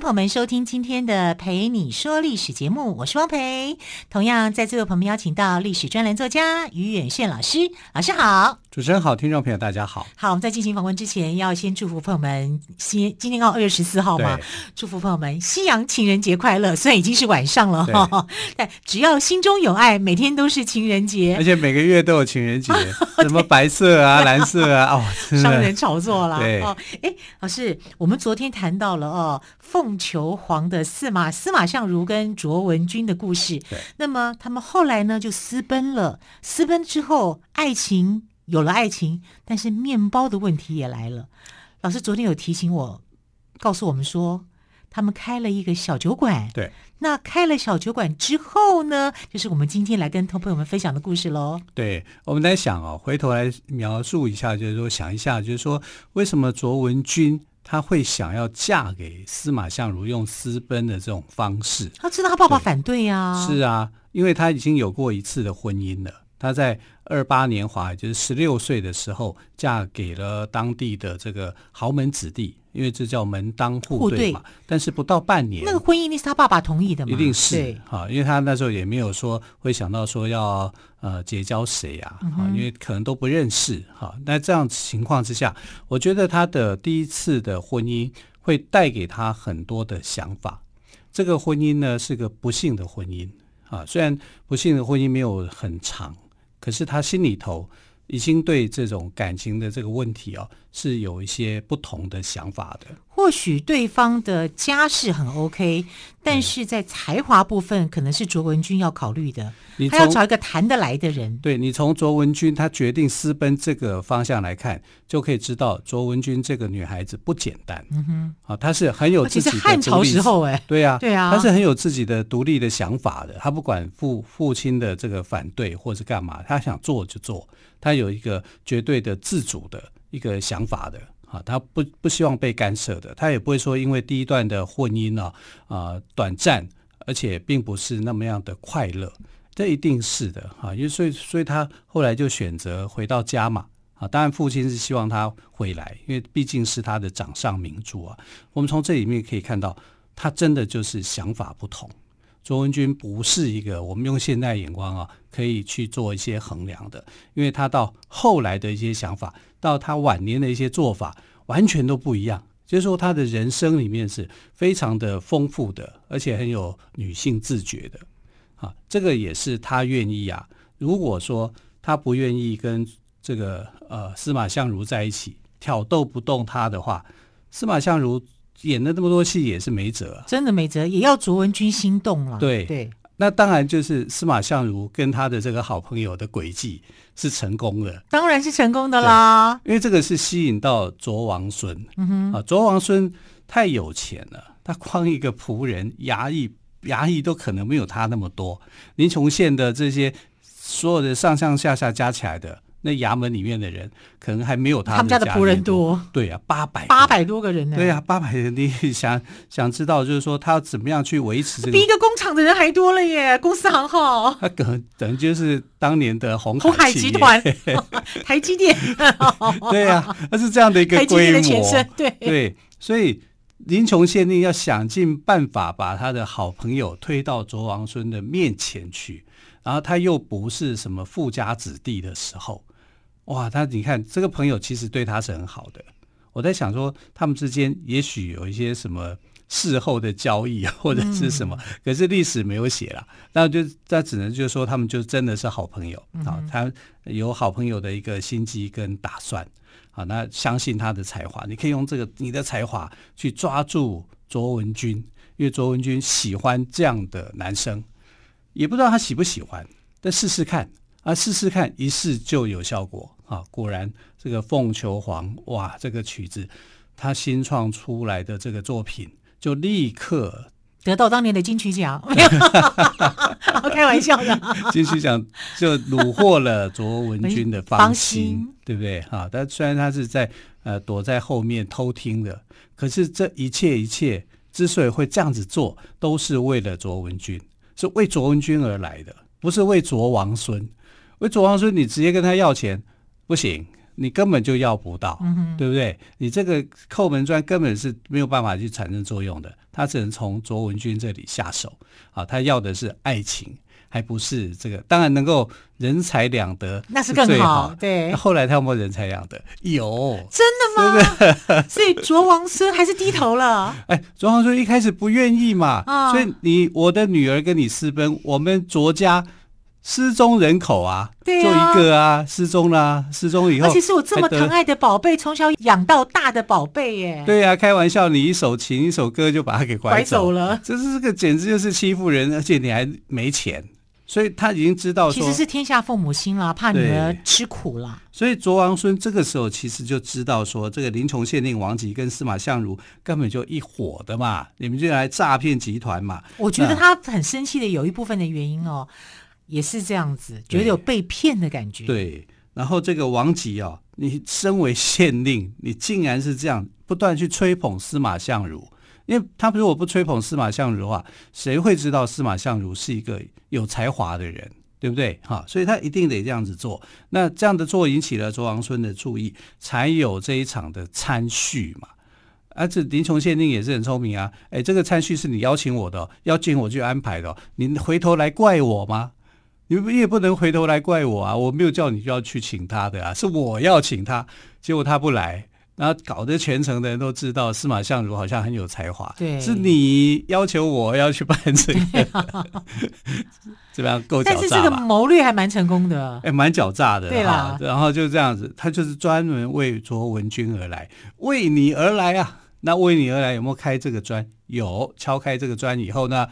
朋友们收听今天的《陪你说历史》节目，我是汪培。同样在这位朋友们邀请到历史专栏作家于远炫老师，老师好。主持人好，听众朋友大家好。好，我们在进行访问之前，要先祝福朋友们，先今天刚好二月十四号嘛，祝福朋友们西洋情人节快乐。虽然已经是晚上了哈，但只要心中有爱，每天都是情人节。而且每个月都有情人节，什么白色啊、蓝色啊，哦，商人炒作啦。对，哦，哎，老师，我们昨天谈到了哦，凤求凰的司马司马相如跟卓文君的故事。对，那么他们后来呢就私奔了，私奔之后，爱情。有了爱情，但是面包的问题也来了。老师昨天有提醒我，告诉我们说，他们开了一个小酒馆。对，那开了小酒馆之后呢，就是我们今天来跟同朋友们分享的故事喽。对，我们在想哦，回头来描述一下，就是说想一下，就是说为什么卓文君她会想要嫁给司马相如，用私奔的这种方式？他知道他爸爸反对呀、啊。是啊，因为他已经有过一次的婚姻了。她在二八年华，就是十六岁的时候，嫁给了当地的这个豪门子弟，因为这叫门当户对嘛。对，但是不到半年，那个婚姻那是他爸爸同意的嘛？一定是哈，因为他那时候也没有说会想到说要呃结交谁呀，啊，嗯，因为可能都不认识哈。那这样情况之下，我觉得他的第一次的婚姻会带给他很多的想法。这个婚姻呢是个不幸的婚姻啊，虽然不幸的婚姻没有很长。可是他心里头已经对这种感情的这个问题哦，是有一些不同的想法的。或许对方的家世很 OK，但是在才华部分可能是卓文君要考虑的。他要找一个谈得来的人。对，你从卓文君他决定私奔这个方向来看，就可以知道卓文君这个女孩子不简单。嗯哼，啊，她是很有自己。汉朝时候哎，对呀，对啊，她是很有自己的独立的想法的。她不管父父亲的这个反对或是干嘛，她想做就做，他有一个绝对的自主的一个想法的。啊，他不不希望被干涉的，他也不会说因为第一段的婚姻呢，啊、短暂，而且并不是那么样的快乐，这一定是的，哈，因为所以所以他后来就选择回到家嘛，啊，当然父亲是希望他回来，因为毕竟是他的掌上明珠啊。我们从这里面可以看到，他真的就是想法不同。卓文君不是一个我们用现代眼光啊可以去做一些衡量的，因为他到后来的一些想法，到他晚年的一些做法，完全都不一样。就是说，他的人生里面是非常的丰富的，而且很有女性自觉的。啊，这个也是他愿意啊。如果说他不愿意跟这个呃司马相如在一起，挑逗不动他的话，司马相如。演了那么多戏也是没辙，真的没辙，也要卓文君心动了。对对，那当然就是司马相如跟他的这个好朋友的诡计是成功的，当然是成功的啦。因为这个是吸引到卓王孙，嗯哼啊，卓王孙太有钱了，他光一个仆人衙役，衙役都可能没有他那么多。临邛县的这些所有的上上下下加起来的。那衙门里面的人可能还没有他，他们家的仆人多。对呀、啊，八百八百多个人呢。对呀、啊，八百人，你 想想知道，就是说他要怎么样去维持这个？比一个工厂的人还多了耶！公司行号，他可能等于就是当年的鸿鸿海集团、台积电。对呀、啊，他是这样的一个规模。台积电的前身，对对，所以林琼县令要想尽办法把他的好朋友推到卓王孙的面前去，然后他又不是什么富家子弟的时候。哇，他你看这个朋友其实对他是很好的。我在想说，他们之间也许有一些什么事后的交易或者是什么，嗯、可是历史没有写了。那就那只能就是说，他们就真的是好朋友啊、嗯。他有好朋友的一个心机跟打算啊。那相信他的才华，你可以用这个你的才华去抓住卓文君，因为卓文君喜欢这样的男生，也不知道他喜不喜欢，但试试看啊，试试看，一试就有效果。啊，果然这个《凤求凰》哇，这个曲子他新创出来的这个作品，就立刻得到当年的金曲奖。开玩笑的。金曲奖就虏获了卓文君的芳心，对不对？哈，但虽然他是在呃躲在后面偷听的，可是这一切一切之所以会这样子做，都是为了卓文君，是为卓文君而来的，不是为卓王孙。为卓王孙，你直接跟他要钱不行。你根本就要不到，对不对？你这个扣门砖根本是没有办法去产生作用的，他只能从卓文君这里下手。啊，他要的是爱情，还不是这个。当然能够人财两得，那是更好。对，后来他有没有人财两得？有，真的吗？对所以卓王孙还是低头了。哎，卓王孙一开始不愿意嘛，哦、所以你我的女儿跟你私奔，我们卓家。失踪人口啊，对啊，做一个啊，失踪啦、啊，失踪以后，而且是我这么疼爱的宝贝，从小养到大的宝贝耶。对呀、啊，开玩笑，你一首情一首歌就把他给拐走，走了，这是这个简直就是欺负人，而且你还没钱，所以他已经知道说，其实是天下父母心啦，怕女儿吃苦啦。所以卓王孙这个时候其实就知道说，这个临邛县令王吉跟司马相如根本就一伙的嘛，你们就来诈骗集团嘛。我觉得他很生气的有一部分的原因哦。也是这样子，觉得有被骗的感觉。对，然后这个王吉啊，你身为县令，你竟然是这样不断去吹捧司马相如，因为他如果不吹捧司马相如的话，谁会知道司马相如是一个有才华的人，对不对？哈，所以他一定得这样子做。那这样的做引起了卓王孙的注意，才有这一场的参叙嘛。而且临邛县令也是很聪明啊，哎，这个参叙是你邀请我的，邀请我去安排的，你回头来怪我吗？你也不能回头来怪我啊！我没有叫你就要去请他的啊，是我要请他，结果他不来，然后搞得全城的人都知道司马相如好像很有才华，对，是你要求我要去办这个，啊、这样够狡诈吧？但是这个谋略还蛮成功的，哎，蛮狡诈的，对啦。然后就这样子，他就是专门为卓文君而来，为你而来啊！那为你而来有没有开这个砖？有，敲开这个砖以后呢？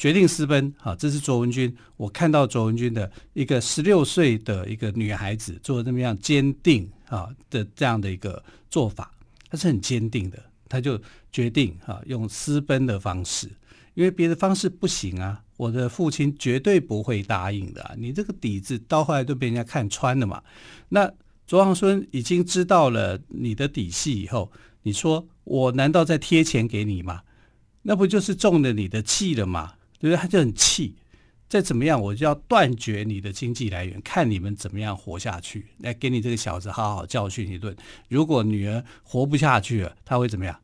决定私奔，好，这是卓文君。我看到卓文君的一个十六岁的一个女孩子做这么样坚定啊的这样的一个做法，她是很坚定的，她就决定啊用私奔的方式，因为别的方式不行啊，我的父亲绝对不会答应的。你这个底子到后来都被人家看穿了嘛。那卓王孙已经知道了你的底细以后，你说我难道再贴钱给你吗？那不就是中了你的气了吗？对不对？他就很气，再怎么样，我就要断绝你的经济来源，看你们怎么样活下去，来给你这个小子好好教训一顿。如果女儿活不下去了，他会怎么样？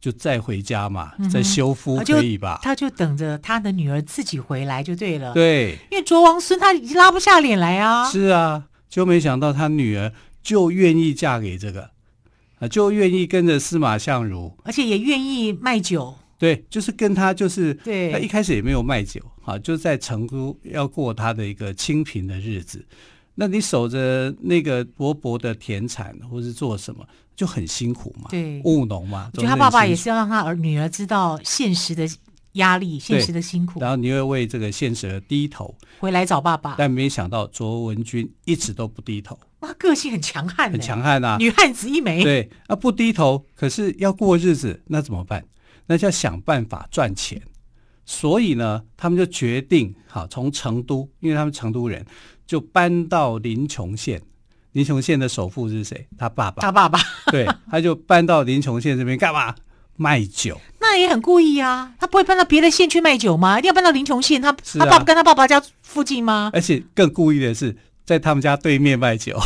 就再回家嘛，嗯、再修复可以吧？他就，他就等着他的女儿自己回来就对了。对，因为卓王孙他已经拉不下脸来啊。是啊，就没想到他女儿就愿意嫁给这个，啊，就愿意跟着司马相如，而且也愿意卖酒。对，就是跟他，就是对他一开始也没有卖酒，哈，就在成都要过他的一个清贫的日子。那你守着那个薄薄的田产，或是做什么，就很辛苦嘛。对，务农嘛。就他爸爸也是要让他儿女儿知道现实的压力，现实的辛苦。然后你会为这个现实而低头，回来找爸爸。但没想到卓文君一直都不低头。哇，个性很强悍，很强悍啊，女汉子一枚。对，啊，不低头，可是要过日子，那怎么办？那就要想办法赚钱，所以呢，他们就决定，好，从成都，因为他们成都人，就搬到临邛县。临邛县的首富是谁？他爸爸。他爸爸。对，他就搬到临邛县这边干嘛？卖酒。那也很故意啊，他不会搬到别的县去卖酒吗？一定要搬到临邛县，他、啊、他爸爸跟他爸爸家附近吗？而且更故意的是，在他们家对面卖酒。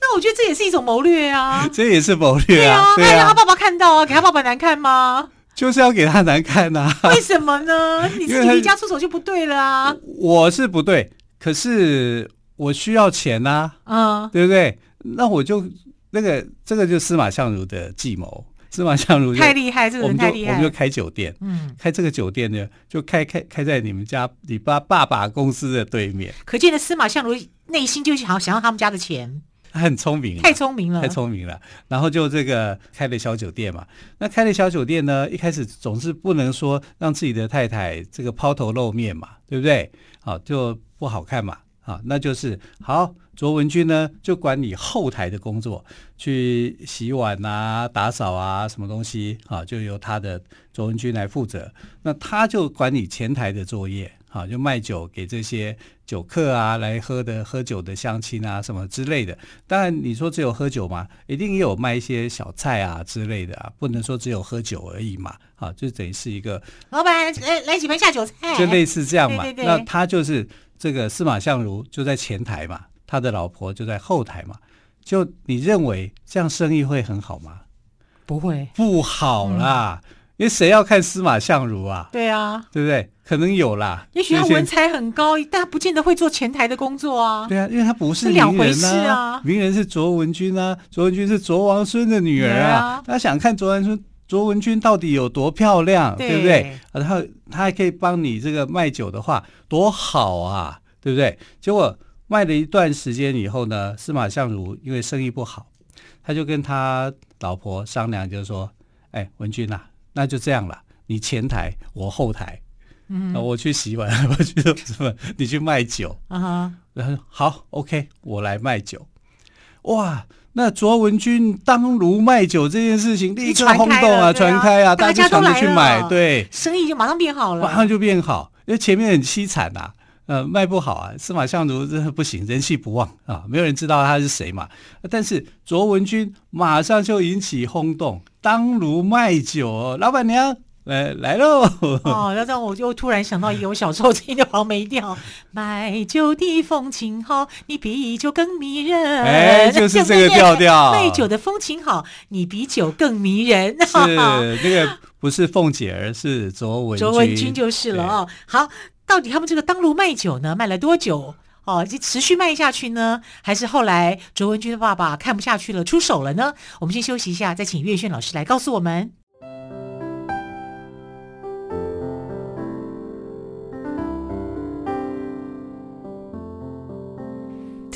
那我觉得这也是一种谋略啊，这也是谋略啊，对啊，那让他爸爸看到啊，给他爸爸难看吗？就是要给他难看呐、啊。为什么呢？你自己离家出走就不对了啊。我是不对，可是我需要钱呐、啊，嗯，对不对？那我就那个这个就是司马相如的计谋，司马相如太厉害，这个人太厉害，我们就开酒店，嗯，开这个酒店呢，就开开开在你们家你爸爸爸公司的对面。可见的司马相如内心就想想要他们家的钱。他很聪明，太聪明了，太聪明了。然后就这个开了小酒店嘛。那开了小酒店呢，一开始总是不能说让自己的太太这个抛头露面嘛，对不对？好，就不好看嘛。好，那就是好。卓文君呢，就管理后台的工作，去洗碗啊、打扫啊，什么东西啊，就由他的卓文君来负责。那他就管理前台的作业。啊，就卖酒给这些酒客啊来喝的，喝酒的相亲啊什么之类的。当然，你说只有喝酒嘛，一定也有卖一些小菜啊之类的啊，不能说只有喝酒而已嘛。啊，就等于是一个老板来来几盘下酒菜，就类似这样嘛。对对对，那他就是这个司马相如就在前台嘛，他的老婆就在后台嘛。就你认为这样生意会很好吗？不会，不好啦。嗯因为谁要看司马相如啊？对啊，对不对？可能有啦。也许他文采很高，但他不见得会做前台的工作啊。对啊，因为他不是名人啊。回事啊。名人是卓文君啊，卓文君是卓王孙的女儿啊。他想看卓文君，卓文君到底有多漂亮，对，对不对？然后他还可以帮你这个卖酒的话，多好啊，对不对？结果卖了一段时间以后呢，司马相如因为生意不好，他就跟他老婆商量，就是说：“哎，文君呐、啊。”那就这样了，你前台，我后台，嗯，我去洗碗，我去什么？你去卖酒，啊哈，然后好，OK，我来卖酒。哇，那卓文君当炉卖酒这件事情立刻轰动啊，传开啊，大家都去买，对，生意就马上变好了，马上就变好，因为前面很凄惨呐，呃，卖不好啊，司马相如真的不行，人气不旺啊，没有人知道他是谁嘛。但是卓文君马上就引起轰动。当炉卖酒，老板娘来来喽！哦，那这样我就突然想到一个我小时候听的黄梅调：卖酒的风情好，你比酒更迷人。哎，就是这个调调。卖酒的风情好，你比酒更迷人。是 那个不是凤姐，而是卓文君。卓文君就是了哦。好，到底他们这个当炉卖酒呢，卖了多久？哦，就持续卖下去呢，还是后来卓文君的爸爸看不下去了，出手了呢？我们先休息一下，再请岳轩老师来告诉我们。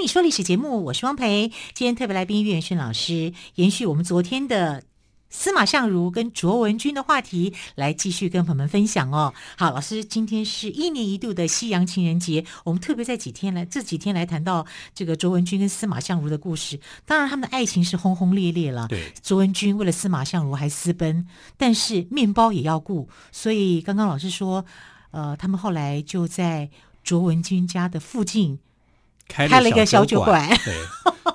你说历史节目，我是汪培。今天特别来宾岳元轩老师，延续我们昨天的司马相如跟卓文君的话题，来继续跟朋友们分享哦。好，老师，今天是一年一度的西洋情人节，我们特别在几天来这几天来谈到这个卓文君跟司马相如的故事。当然，他们的爱情是轰轰烈烈了。对，卓文君为了司马相如还私奔，但是面包也要顾，所以刚刚老师说，呃，他们后来就在卓文君家的附近。开了一个小酒馆，对，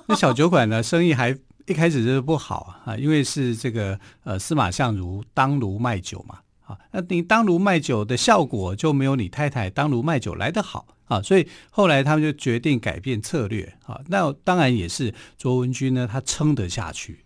那小酒馆呢，生意还一开始就是不好啊，因为是这个呃司马相如当炉卖酒嘛，啊，那你当炉卖酒的效果就没有你太太当炉卖酒来得好啊，所以后来他们就决定改变策略啊，那当然也是卓文君呢，她撑得下去，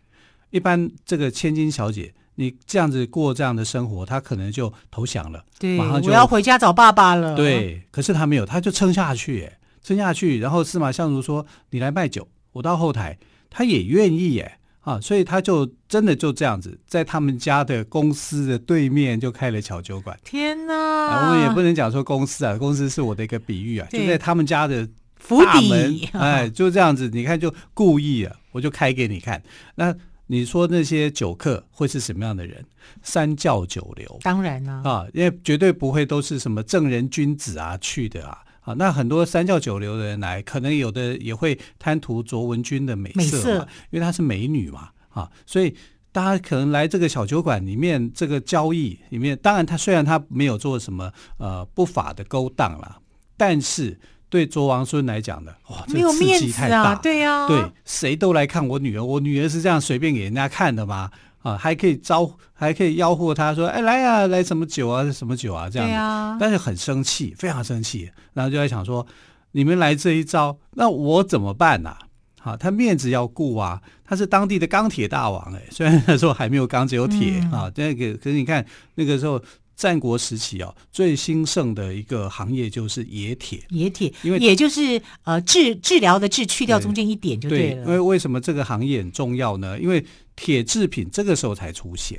一般这个千金小姐，你这样子过这样的生活，她可能就投降了，对，马上就我要回家找爸爸了，对，可是她没有，她就撑下去耶。撑下去，然后司马相如说：“你来卖酒，我到后台。”他也愿意耶，啊，所以他就真的就这样子，在他们家的公司的对面就开了小酒馆。天哪！我们也不能讲说公司啊，公司是我的一个比喻啊，对就在他们家的府邸，哎，就这样子，你看就故意啊，我就开给你看。那你说那些酒客会是什么样的人？三教九流，当然啊，啊，因为绝对不会都是什么正人君子啊去的啊。啊，那很多三教九流的人来，可能有的也会贪图卓文君的美色因为她是美女嘛，啊，所以大家可能来这个小酒馆里面，这个交易里面，当然他虽然他没有做什么呃不法的勾当啦，但是对卓王孙来讲的，哇，这个刺激太大，对呀，对，谁都来看我女儿，我女儿是这样随便给人家看的吗？啊，还可以招，还可以吆喝他说：“哎，来呀、啊，来什么酒啊？什么酒啊？”这样子，啊、但是很生气，非常生气，然后就在想说：“你们来这一招，那我怎么办呢、啊？”好，他面子要顾啊，他是当地的钢铁大王哎，虽然那时候还没有钢，只有铁、嗯、啊，那个可是你看那个时候战国时期哦，最兴盛的一个行业就是冶铁。冶铁，因为也就是呃治治疗的治，去掉中间一点就对了。对，因为为什么这个行业很重要呢？因为铁制品这个时候才出现。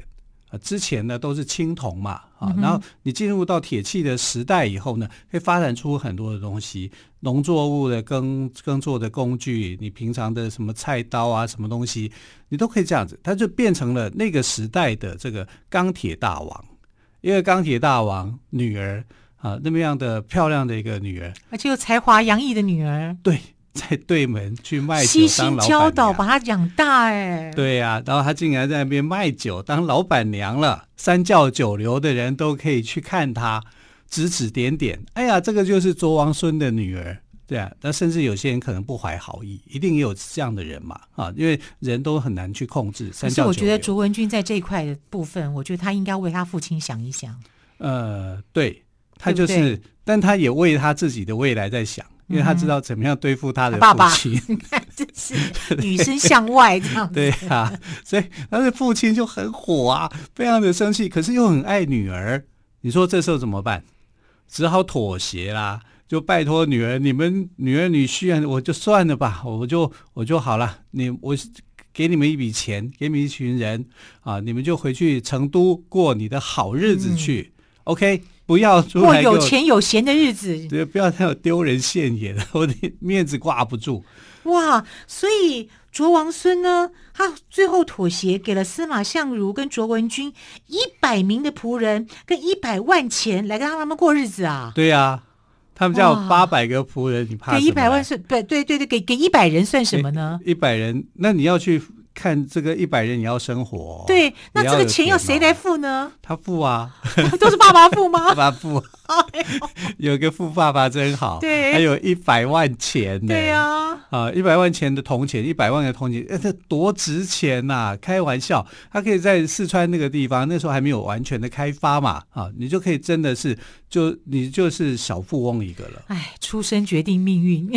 啊，之前呢都是青铜嘛，啊，然后你进入到铁器的时代以后呢，会发展出很多的东西，农作物的耕耕作的工具，你平常的什么菜刀啊，什么东西，你都可以这样子，它就变成了那个时代的这个钢铁大王，因为钢铁大王女儿啊，那么样的漂亮的一个女儿，而且有才华洋溢的女儿，对。在对门去卖酒悉心教导，把他养大哎。对呀、啊，然后他竟然在那边卖酒当老板娘了，三教九流的人都可以去看他，指指点点。哎呀，这个就是卓王孙的女儿，对啊。那甚至有些人可能不怀好意，一定也有这样的人嘛啊，因为人都很难去控制。三教九流。可是我觉得卓文君在这一块的部分，我觉得他应该为他父亲想一想。呃，对，他就是，对对，但他也为他自己的未来在想。因为他知道怎么样对付他的父亲，爸爸，你看，这是女生向外这样子。对啊，所以他的父亲就很火啊，非常的生气，可是又很爱女儿。你说这时候怎么办？只好妥协啦，就拜托女儿，你们女儿女婿啊，我就算了吧，我就我就好了。你我给你们一笔钱，给你们一群人啊，你们就回去成都过你的好日子去。嗯、OK。不要过有钱有闲的日子，对，不要太有丢人现眼，我的面子挂不住。哇，所以卓王孙呢，他最后妥协，给了司马相如跟卓文君一百名的仆人跟一百万钱来跟他们过日子啊。对呀、啊，他们家有八百个仆人，你怕给一百万算？对对对对，给给一百人算什么呢？一百人，那你要去。看这个一百人也要生活，对，那这个钱要谁来付呢？他付啊，都是爸爸付吗？爸爸付，有个富爸爸真好，对，还有一百万钱呢，对呀，啊，一百万钱的铜钱，一百万的铜钱，这多值钱呐！开玩笑，他可以在四川那个地方，那时候还没有完全的开发嘛，啊，你就可以真的是，就你就是小富翁一个了。哎，出生决定命运，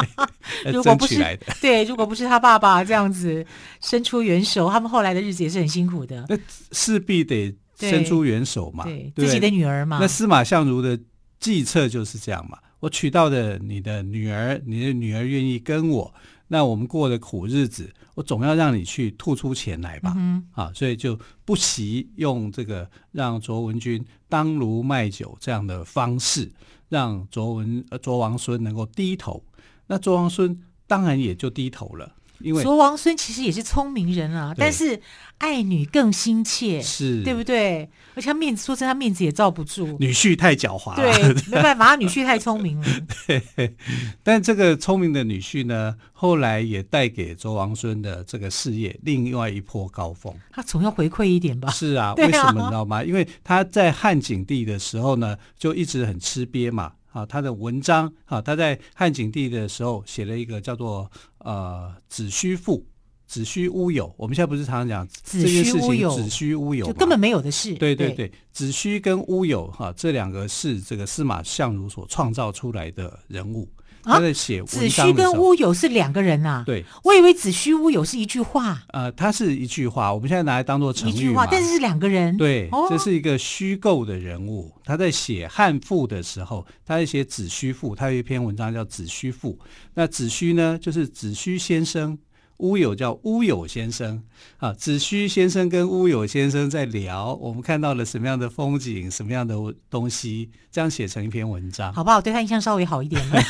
如果不是对，如果不是他爸爸这样子。伸出援手，他们后来的日子也是很辛苦的。那势必得伸出援手嘛，对，对自己的女儿嘛。那司马相如的计策就是这样嘛。我娶到的你的女儿，你的女儿愿意跟我，那我们过的苦日子，我总要让你去吐出钱来吧。嗯、啊，所以就不惜用这个让卓文君当炉卖酒这样的方式，让卓文呃卓王孙能够低头。那卓王孙当然也就低头了。因为卓王孙其实也是聪明人啊，但是爱女更心切，是对不对？而且他面子，说真的，他面子也罩不住。女婿太狡猾了，对，没办法，他女婿太聪明了。对，但这个聪明的女婿呢，后来也带给卓王孙的这个事业另外一波高峰。他总要回馈一点吧？是 啊，为什么你知道吗？因为他在汉景帝的时候呢，就一直很吃瘪嘛。啊，他的文章啊，他在汉景帝的时候写了一个叫做呃《子虚赋》，子虚乌有。我们现在不是常常讲这件事情，子虚乌有，就根本没有的事。对对对，子虚跟乌有哈，这两个是这个司马相如所创造出来的人物。他在写子虚跟乌有是两个人呐、啊。对，我以为子虚乌有是一句话。呃，它是一句话，我们现在拿来当做成语嘛。一句话，但是是两个人。对，哦、这是一个虚构的人物。他在写汉赋的时候，他在写子虚赋，他有一篇文章叫《子虚赋》。那子虚呢，就是子虚先生。乌有叫乌有先生啊，子虚先生跟乌有先生在聊，我们看到了什么样的风景，什么样的东西，这样写成一篇文章，好不好？对他印象稍微好一点了。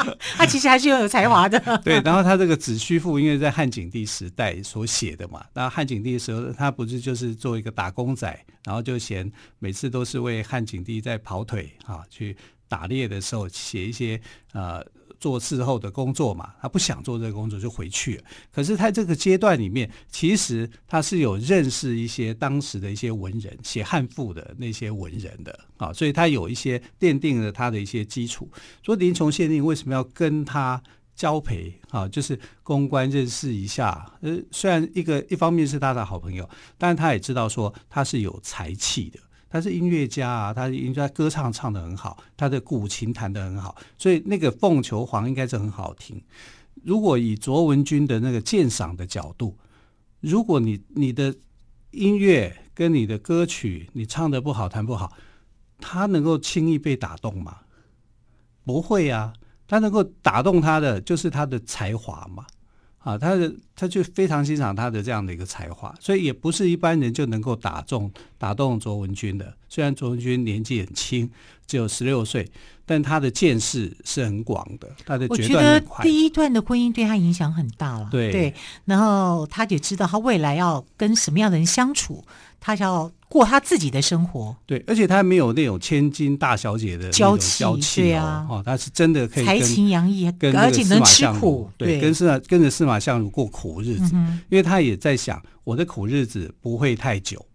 他其实还是有有才华的。对，然后他这个子虚赋，因为在汉景帝时代所写的嘛，那汉景帝的时候，他不是就是做一个打工仔，然后就嫌每次都是为汉景帝在跑腿啊，去打猎的时候写一些呃。做伺候的工作嘛，他不想做这个工作就回去了。可是他这个阶段里面，其实他是有认识一些当时的一些文人，写汉赋的那些文人的啊，所以他有一些奠定了他的一些基础。说林琼县令为什么要跟他交陪啊？就是公关认识一下。呃，虽然一个一方面是他的好朋友，但是他也知道说他是有才气的。他是音乐家啊，他应该歌唱唱得很好，他的古琴弹得很好，所以那个凤求凰应该是很好听。如果以卓文君的那个鉴赏的角度，如果你你的音乐跟你的歌曲，你唱得不好，弹不好，他能够轻易被打动吗？不会啊，他能够打动他的就是他的才华嘛。啊，他的他就非常欣赏他的这样的一个才华，所以也不是一般人就能够打中打动卓文君的。虽然卓文君年纪很轻，只有十六岁，但他的见识是很广的，他的决断很快。我觉得第一段的婚姻对他影响很大了，对对，然后他也知道他未来要跟什么样的人相处，他要。过他自己的生活，对，而且他没有那种千金大小姐的娇气，娇气对啊，哦，他是真的可以才情洋溢，跟而且能吃苦，对，跟司马跟着司马相如过苦日子，嗯，因为他也在想，我的苦日子不会太久，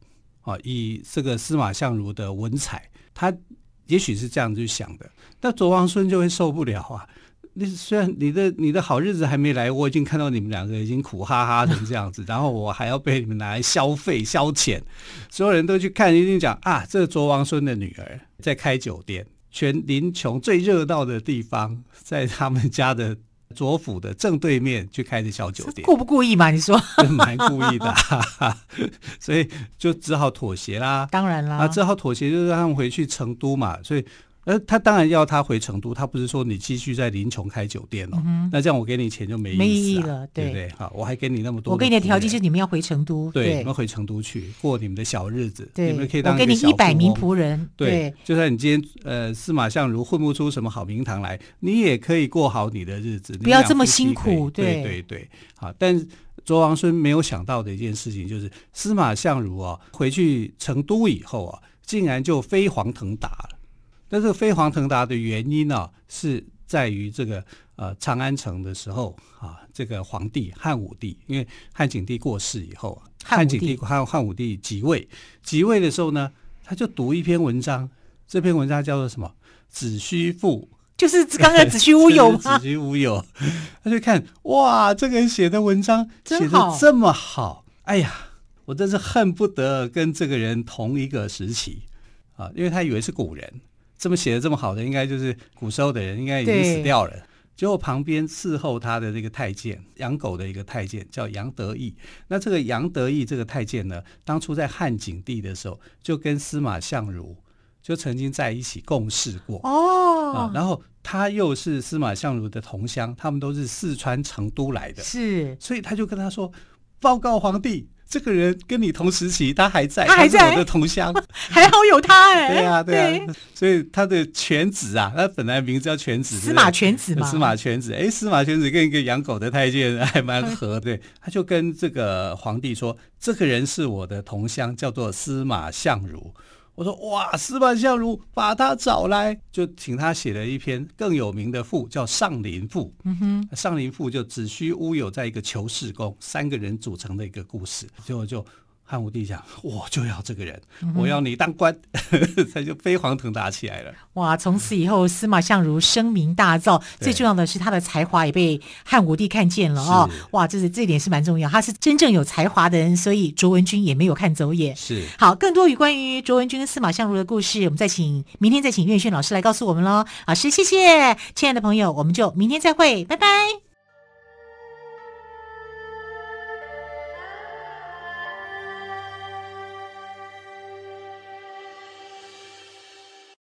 啊，以这个司马相如的文采，他也许是这样去想的，但卓王孙就会受不了啊。你虽然你的你的好日子还没来，我已经看到你们两个已经苦哈哈成这样子，然后我还要被你们拿来消费消遣，所有人都去看，一定讲啊，这是卓王孙的女儿在开酒店，全临邛最热闹的地方，在他们家的左府的正对面去开的小酒店，故不故意嘛？你说，蛮故意的，所以就只好妥协啦。当然啦，啊，只好妥协，就是让他们回去成都嘛，所以。呃，他当然要他回成都，他不是说你继续在临邛开酒店哦、嗯，那这样我给你钱就没意思、啊、没意义了，对，对不对？好，我还给你那么多，我给你的条件是你们要回成都，对，对。你们回成都去过你们的小日子，对，你们可以当我给你一百名仆人。对，对，就算你今天呃司马相如混不出什么好名堂来，你也可以过好你的日子，不要这么辛苦，对对。对，好，但卓王孙没有想到的一件事情就是司马相如啊回去成都以后啊，竟然就飞黄腾达了。但是飞黄腾达的原因呢、啊，是在于这个呃长安城的时候啊，这个皇帝汉武帝，因为汉景帝过世以后啊，汉景帝汉汉武帝即位，即位的时候呢，他就读一篇文章，这篇文章叫做什么？子虚赋，就是刚刚子虚乌有吗？子虚乌有，他就看哇，这个人写的文章写的这么好，哎呀，我真是恨不得跟这个人同一个时期。啊，因为他以为是古人。这么写的这么好的，应该就是古时候的人，应该已经死掉了。结果旁边伺候他的那个太监，养狗的一个太监叫杨得意。那这个杨得意这个太监呢，当初在汉景帝的时候，就跟司马相如就曾经在一起共事过哦。啊，然后他又是司马相如的同乡，他们都是四川成都来的，是，所以他就跟他说：“报告皇帝。”这个人跟你同时期，他还在，他还在，他我的同乡，还好有他 哎、欸。对啊，对啊，对，所以他的犬子啊，他本来名字叫犬子，司马犬子嘛。司马犬子，哎，司马犬子跟一个养狗的太监还蛮合，对，他就跟这个皇帝说，这个人是我的同乡，叫做司马相如。我说哇，司马相如把他找来，就请他写了一篇更有名的赋，叫《上林赋》。嗯哼，《上林赋》就子虚乌有在一个求是宫，三个人组成的一个故事，结果就。汉武帝讲：“我就要这个人，嗯、我要你当官，他就飞黄腾达起来了。哇！从此以后，司马相如声名大噪。最重要的是，他的才华也被汉武帝看见了哦。哇，这是这一点是蛮重要。他是真正有才华的人，所以卓文君也没有看走眼。是好，更多与关于卓文君跟司马相如的故事，我们再请明天再请岳轩老师来告诉我们喽。老师，谢谢，亲爱的朋友，我们就明天再会，拜拜。